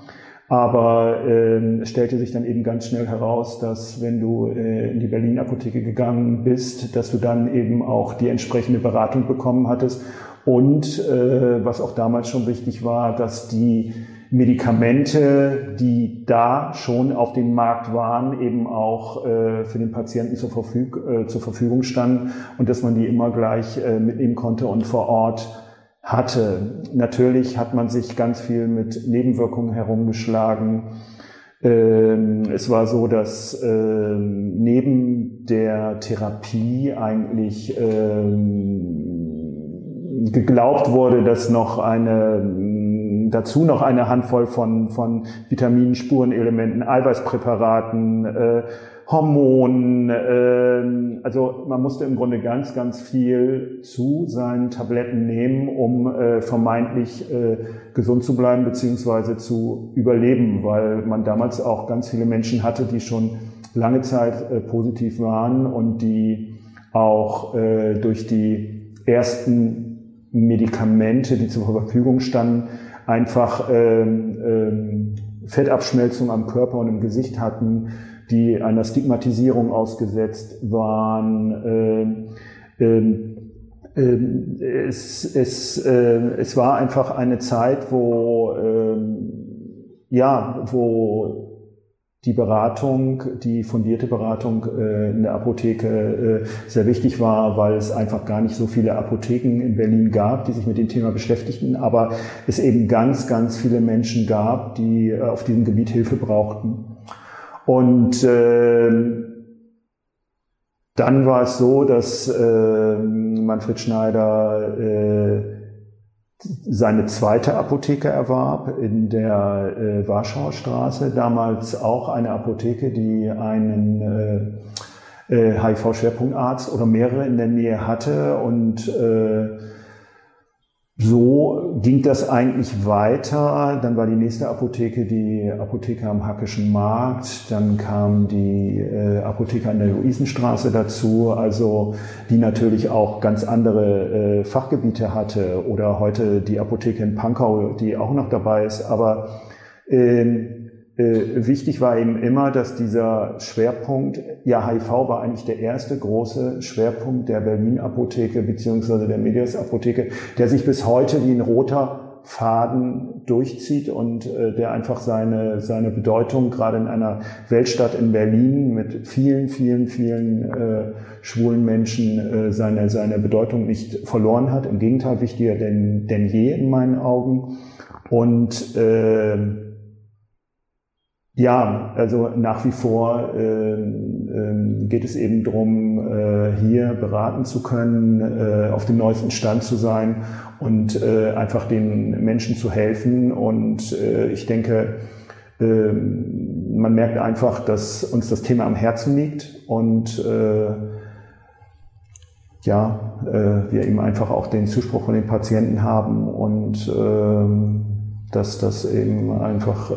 Aber äh, es stellte sich dann eben ganz schnell heraus, dass wenn du äh, in die Berlin-Apotheke gegangen bist, dass du dann eben auch die entsprechende Beratung bekommen hattest. Und äh, was auch damals schon wichtig war, dass die Medikamente, die da schon auf dem Markt waren, eben auch äh, für den Patienten zur, Verfüg äh, zur Verfügung standen und dass man die immer gleich äh, mitnehmen konnte und vor Ort hatte. Natürlich hat man sich ganz viel mit Nebenwirkungen herumgeschlagen. Ähm, es war so, dass ähm, neben der Therapie eigentlich ähm, geglaubt wurde, dass noch eine dazu noch eine Handvoll von, von Vitaminen, Spurenelementen, Eiweißpräparaten, äh, Hormonen. Äh, also man musste im Grunde ganz, ganz viel zu seinen Tabletten nehmen, um äh, vermeintlich äh, gesund zu bleiben beziehungsweise zu überleben, weil man damals auch ganz viele Menschen hatte, die schon lange Zeit äh, positiv waren und die auch äh, durch die ersten Medikamente, die zur Verfügung standen, einfach ähm, ähm, Fettabschmelzung am Körper und im Gesicht hatten, die einer Stigmatisierung ausgesetzt waren. Äh, äh, es, es, äh, es war einfach eine Zeit, wo, ähm, ja, wo die Beratung, die fundierte Beratung äh, in der Apotheke äh, sehr wichtig war, weil es einfach gar nicht so viele Apotheken in Berlin gab, die sich mit dem Thema beschäftigten, aber es eben ganz, ganz viele Menschen gab, die äh, auf diesem Gebiet Hilfe brauchten. Und äh, dann war es so, dass äh, Manfred Schneider äh, seine zweite Apotheke erwarb in der äh, Warschauer Straße, damals auch eine Apotheke, die einen äh, äh, HIV-Schwerpunktarzt oder mehrere in der Nähe hatte. Und äh, so ging das eigentlich weiter. Dann war die nächste Apotheke die Apotheke am Hackischen Markt. Dann kam die äh, Apotheke an der Luisenstraße dazu, also die natürlich auch ganz andere äh, Fachgebiete hatte. Oder heute die Apotheke in Pankau, die auch noch dabei ist. Aber äh, äh, wichtig war eben immer, dass dieser Schwerpunkt, ja, HIV war eigentlich der erste große Schwerpunkt der Berlin-Apotheke beziehungsweise der Medias-Apotheke, der sich bis heute wie ein roter Faden durchzieht und äh, der einfach seine, seine Bedeutung gerade in einer Weltstadt in Berlin mit vielen, vielen, vielen äh, schwulen Menschen äh, seine, seine Bedeutung nicht verloren hat. Im Gegenteil, wichtiger denn, denn je in meinen Augen. Und äh, ja, also nach wie vor äh, äh, geht es eben darum, äh, hier beraten zu können, äh, auf dem neuesten Stand zu sein und äh, einfach den Menschen zu helfen. Und äh, ich denke, äh, man merkt einfach, dass uns das Thema am Herzen liegt und äh, ja, äh, wir eben einfach auch den Zuspruch von den Patienten haben und äh, dass das eben einfach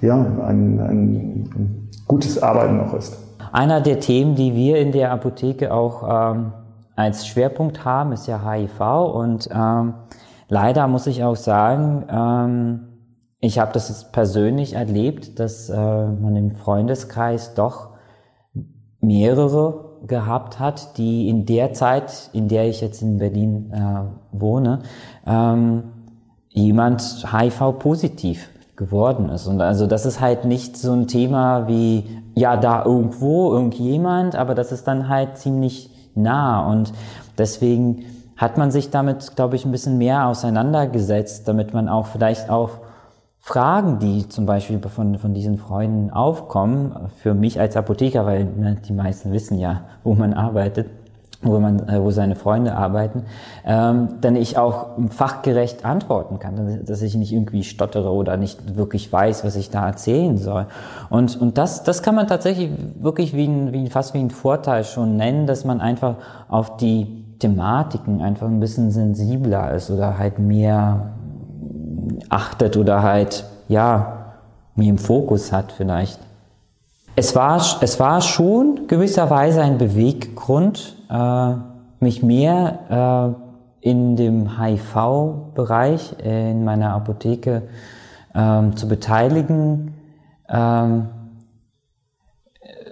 ja, ein, ein gutes Arbeiten noch ist. Einer der Themen, die wir in der Apotheke auch ähm, als Schwerpunkt haben, ist ja HIV und ähm, leider muss ich auch sagen, ähm, ich habe das persönlich erlebt, dass äh, man im Freundeskreis doch mehrere gehabt hat, die in der Zeit, in der ich jetzt in Berlin äh, wohne, ähm, jemand HIV-positiv geworden ist. Und also das ist halt nicht so ein Thema wie, ja, da irgendwo, irgendjemand, aber das ist dann halt ziemlich nah. Und deswegen hat man sich damit, glaube ich, ein bisschen mehr auseinandergesetzt, damit man auch vielleicht auch Fragen, die zum Beispiel von, von diesen Freunden aufkommen, für mich als Apotheker, weil ne, die meisten wissen ja, wo man arbeitet, wo man, äh, wo seine Freunde arbeiten, ähm, dann ich auch fachgerecht antworten kann, dass ich nicht irgendwie stottere oder nicht wirklich weiß, was ich da erzählen soll. Und, und das, das kann man tatsächlich wirklich wie ein, wie, fast wie ein Vorteil schon nennen, dass man einfach auf die Thematiken einfach ein bisschen sensibler ist oder halt mehr achtet oder halt, ja, mir im Fokus hat vielleicht. Es war, es war schon gewisserweise ein Beweggrund, äh, mich mehr äh, in dem HIV-Bereich äh, in meiner Apotheke ähm, zu beteiligen, ähm,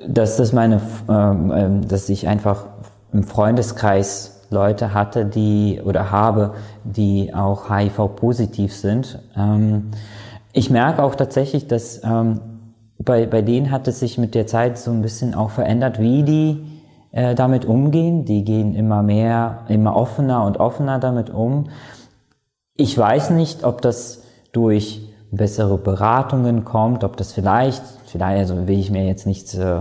dass das meine, ähm, dass ich einfach im Freundeskreis Leute hatte, die oder habe, die auch HIV-positiv sind. Ich merke auch tatsächlich, dass bei, bei denen hat es sich mit der Zeit so ein bisschen auch verändert, wie die äh, damit umgehen. Die gehen immer mehr, immer offener und offener damit um. Ich weiß nicht, ob das durch bessere Beratungen kommt, ob das vielleicht, vielleicht, also will ich mir jetzt nichts äh,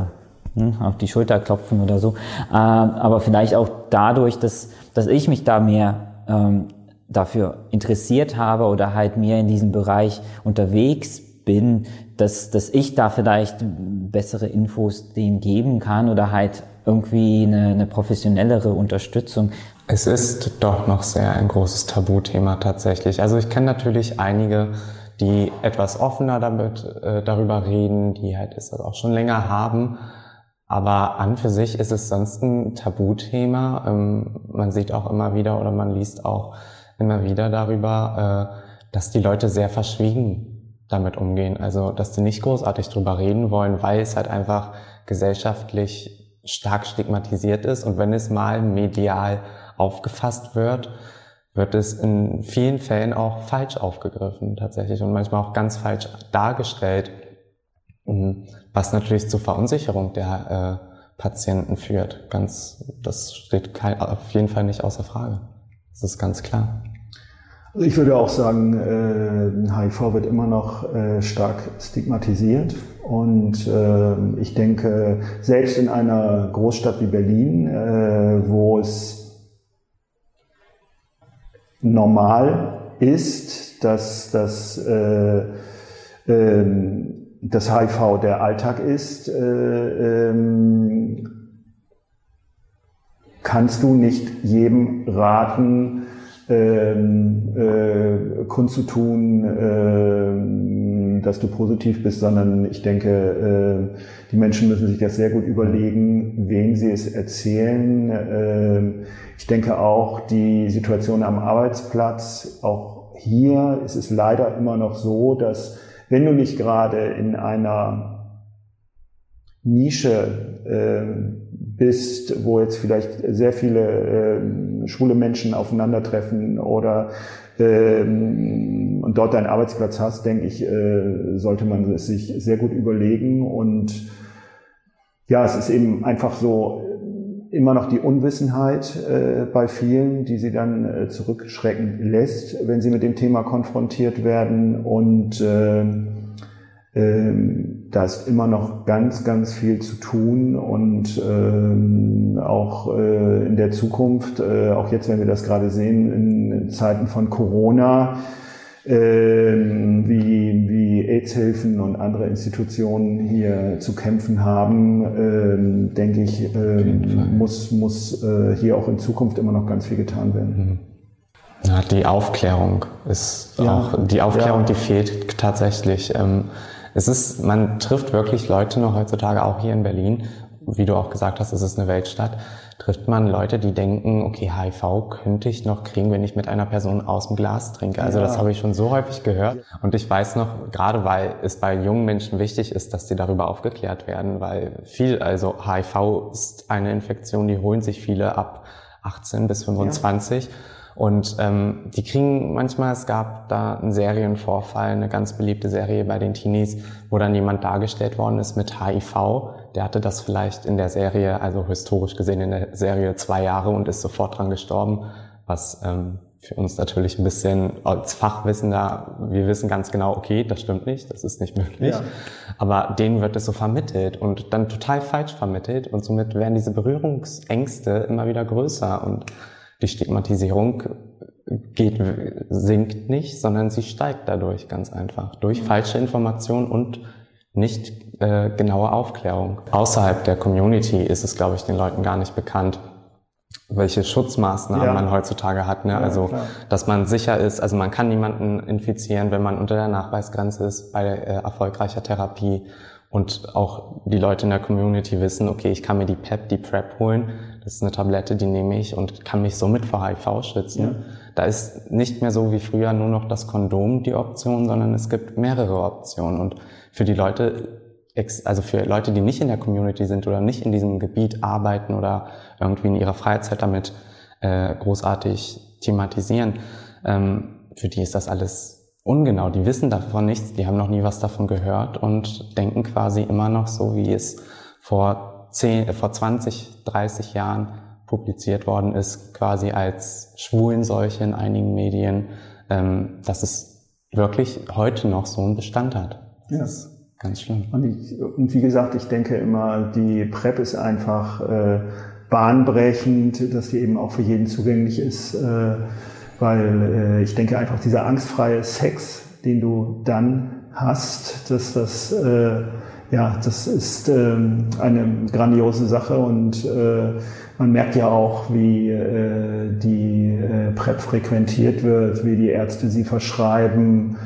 hm, auf die Schulter klopfen oder so, äh, aber vielleicht auch dadurch, dass, dass ich mich da mehr ähm, dafür interessiert habe oder halt mehr in diesem Bereich unterwegs bin, dass, dass ich da vielleicht bessere Infos denen geben kann oder halt irgendwie eine, eine professionellere Unterstützung. Es ist doch noch sehr ein großes Tabuthema tatsächlich. Also ich kenne natürlich einige, die etwas offener damit, äh, darüber reden, die halt es auch schon länger haben. Aber an für sich ist es sonst ein Tabuthema. Ähm, man sieht auch immer wieder oder man liest auch immer wieder darüber, äh, dass die Leute sehr verschwiegen damit umgehen. Also, dass sie nicht großartig drüber reden wollen, weil es halt einfach gesellschaftlich stark stigmatisiert ist und wenn es mal medial aufgefasst wird, wird es in vielen Fällen auch falsch aufgegriffen tatsächlich und manchmal auch ganz falsch dargestellt, mhm. was natürlich zur Verunsicherung der äh, Patienten führt. Ganz, das steht kein, auf jeden Fall nicht außer Frage. Das ist ganz klar. Also ich würde auch sagen, äh, HIV wird immer noch äh, stark stigmatisiert. Und äh, ich denke, selbst in einer Großstadt wie Berlin, äh, wo es normal ist, dass, dass äh, äh, das HIV der Alltag ist, äh, ähm, kannst du nicht jedem raten, ähm, äh, kundzutun, äh, dass du positiv bist, sondern ich denke, äh, die Menschen müssen sich das sehr gut überlegen, wem sie es erzählen. Äh, ich denke auch die Situation am Arbeitsplatz, auch hier ist es leider immer noch so, dass wenn du nicht gerade in einer Nische äh, bist, wo jetzt vielleicht sehr viele äh, schwule Menschen aufeinandertreffen oder ähm, und dort deinen Arbeitsplatz hast, denke ich, äh, sollte man es sich sehr gut überlegen. Und ja, es ist eben einfach so immer noch die Unwissenheit äh, bei vielen, die sie dann äh, zurückschrecken lässt, wenn sie mit dem Thema konfrontiert werden. Und äh, ähm, da ist immer noch ganz, ganz viel zu tun und ähm, auch äh, in der Zukunft, äh, auch jetzt, wenn wir das gerade sehen, in Zeiten von Corona, äh, wie, wie AIDS-Hilfen und andere Institutionen hier zu kämpfen haben, äh, denke ich, äh, muss, muss äh, hier auch in Zukunft immer noch ganz viel getan werden. Mhm. Ja, die Aufklärung ist ja. auch, die Aufklärung, ja. die fehlt tatsächlich. Ähm, es ist, man trifft wirklich Leute noch heutzutage, auch hier in Berlin, wie du auch gesagt hast, es ist eine Weltstadt, trifft man Leute, die denken, okay, HIV könnte ich noch kriegen, wenn ich mit einer Person aus dem Glas trinke. Also ja. das habe ich schon so häufig gehört. Und ich weiß noch, gerade weil es bei jungen Menschen wichtig ist, dass die darüber aufgeklärt werden, weil viel, also HIV ist eine Infektion, die holen sich viele ab 18 bis 25. Ja. Und ähm, die kriegen manchmal, es gab da einen Serienvorfall, eine ganz beliebte Serie bei den Teenies, wo dann jemand dargestellt worden ist mit HIV. Der hatte das vielleicht in der Serie, also historisch gesehen in der Serie zwei Jahre und ist sofort dran gestorben, was ähm, für uns natürlich ein bisschen als Fachwissender, wir wissen ganz genau, okay, das stimmt nicht, das ist nicht möglich. Ja. Aber denen wird es so vermittelt und dann total falsch vermittelt und somit werden diese Berührungsängste immer wieder größer und die Stigmatisierung geht, sinkt nicht, sondern sie steigt dadurch ganz einfach. Durch falsche Informationen und nicht äh, genaue Aufklärung. Außerhalb der Community ist es, glaube ich, den Leuten gar nicht bekannt, welche Schutzmaßnahmen ja. man heutzutage hat. Ne? Ja, also, klar. dass man sicher ist, also man kann niemanden infizieren, wenn man unter der Nachweisgrenze ist bei äh, erfolgreicher Therapie und auch die Leute in der Community wissen, okay, ich kann mir die PEP, die PrEP holen, das ist eine Tablette, die nehme ich und kann mich somit vor HIV schützen. Ja. Da ist nicht mehr so wie früher nur noch das Kondom die Option, sondern es gibt mehrere Optionen und für die Leute, also für Leute, die nicht in der Community sind oder nicht in diesem Gebiet arbeiten oder irgendwie in ihrer Freizeit damit äh, großartig thematisieren, ähm, für die ist das alles ungenau. Die wissen davon nichts, die haben noch nie was davon gehört und denken quasi immer noch so, wie es vor, 10, äh, vor 20, 30 Jahren publiziert worden ist, quasi als Schwulenseuche in einigen Medien, ähm, dass es wirklich heute noch so einen Bestand hat. Das ja. ist ganz schlimm. Und, ich, und, wie gesagt, ich denke immer, die PrEP ist einfach äh, bahnbrechend, dass die eben auch für jeden zugänglich ist. Äh, weil äh, ich denke einfach dieser angstfreie Sex, den du dann hast, dass das äh, ja, das ist ähm, eine grandiose Sache und äh, man merkt ja auch, wie äh, die äh, PrEP frequentiert wird, wie die Ärzte sie verschreiben.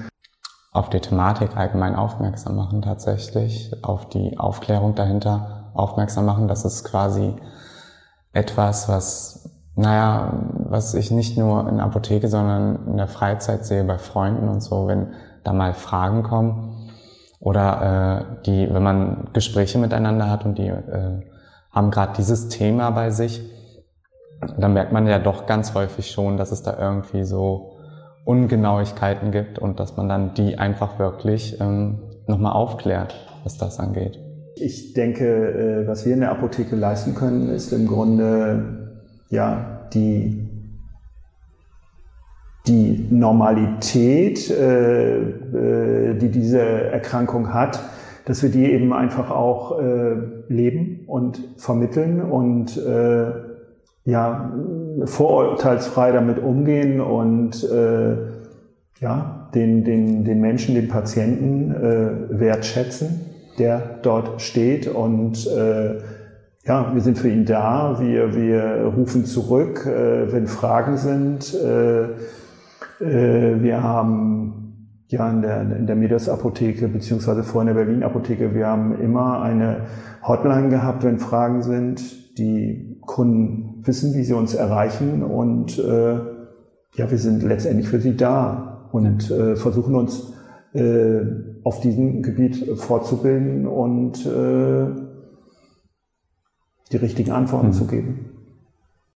Auf die Thematik allgemein aufmerksam machen tatsächlich, auf die Aufklärung dahinter aufmerksam machen. Das ist quasi etwas, was naja, was ich nicht nur in Apotheke, sondern in der Freizeit sehe bei Freunden und so, wenn da mal Fragen kommen oder äh, die, wenn man Gespräche miteinander hat und die äh, haben gerade dieses Thema bei sich, dann merkt man ja doch ganz häufig schon, dass es da irgendwie so Ungenauigkeiten gibt und dass man dann die einfach wirklich ähm, nochmal aufklärt, was das angeht. Ich denke, äh, was wir in der Apotheke leisten können, ist im Grunde ja, die, die Normalität, äh, äh, die diese Erkrankung hat, dass wir die eben einfach auch äh, leben und vermitteln und äh, ja, vorurteilsfrei damit umgehen und äh, ja, den, den, den Menschen, den Patienten äh, wertschätzen, der dort steht und äh, ja, wir sind für ihn da, wir, wir rufen zurück, äh, wenn Fragen sind. Äh, wir haben ja in der, in der Medias Apotheke beziehungsweise vor in der Berlin Apotheke, wir haben immer eine Hotline gehabt, wenn Fragen sind. Die Kunden wissen, wie sie uns erreichen und äh, ja, wir sind letztendlich für sie da und äh, versuchen uns äh, auf diesem Gebiet fortzubilden und äh, die richtigen Antworten mhm. zu geben.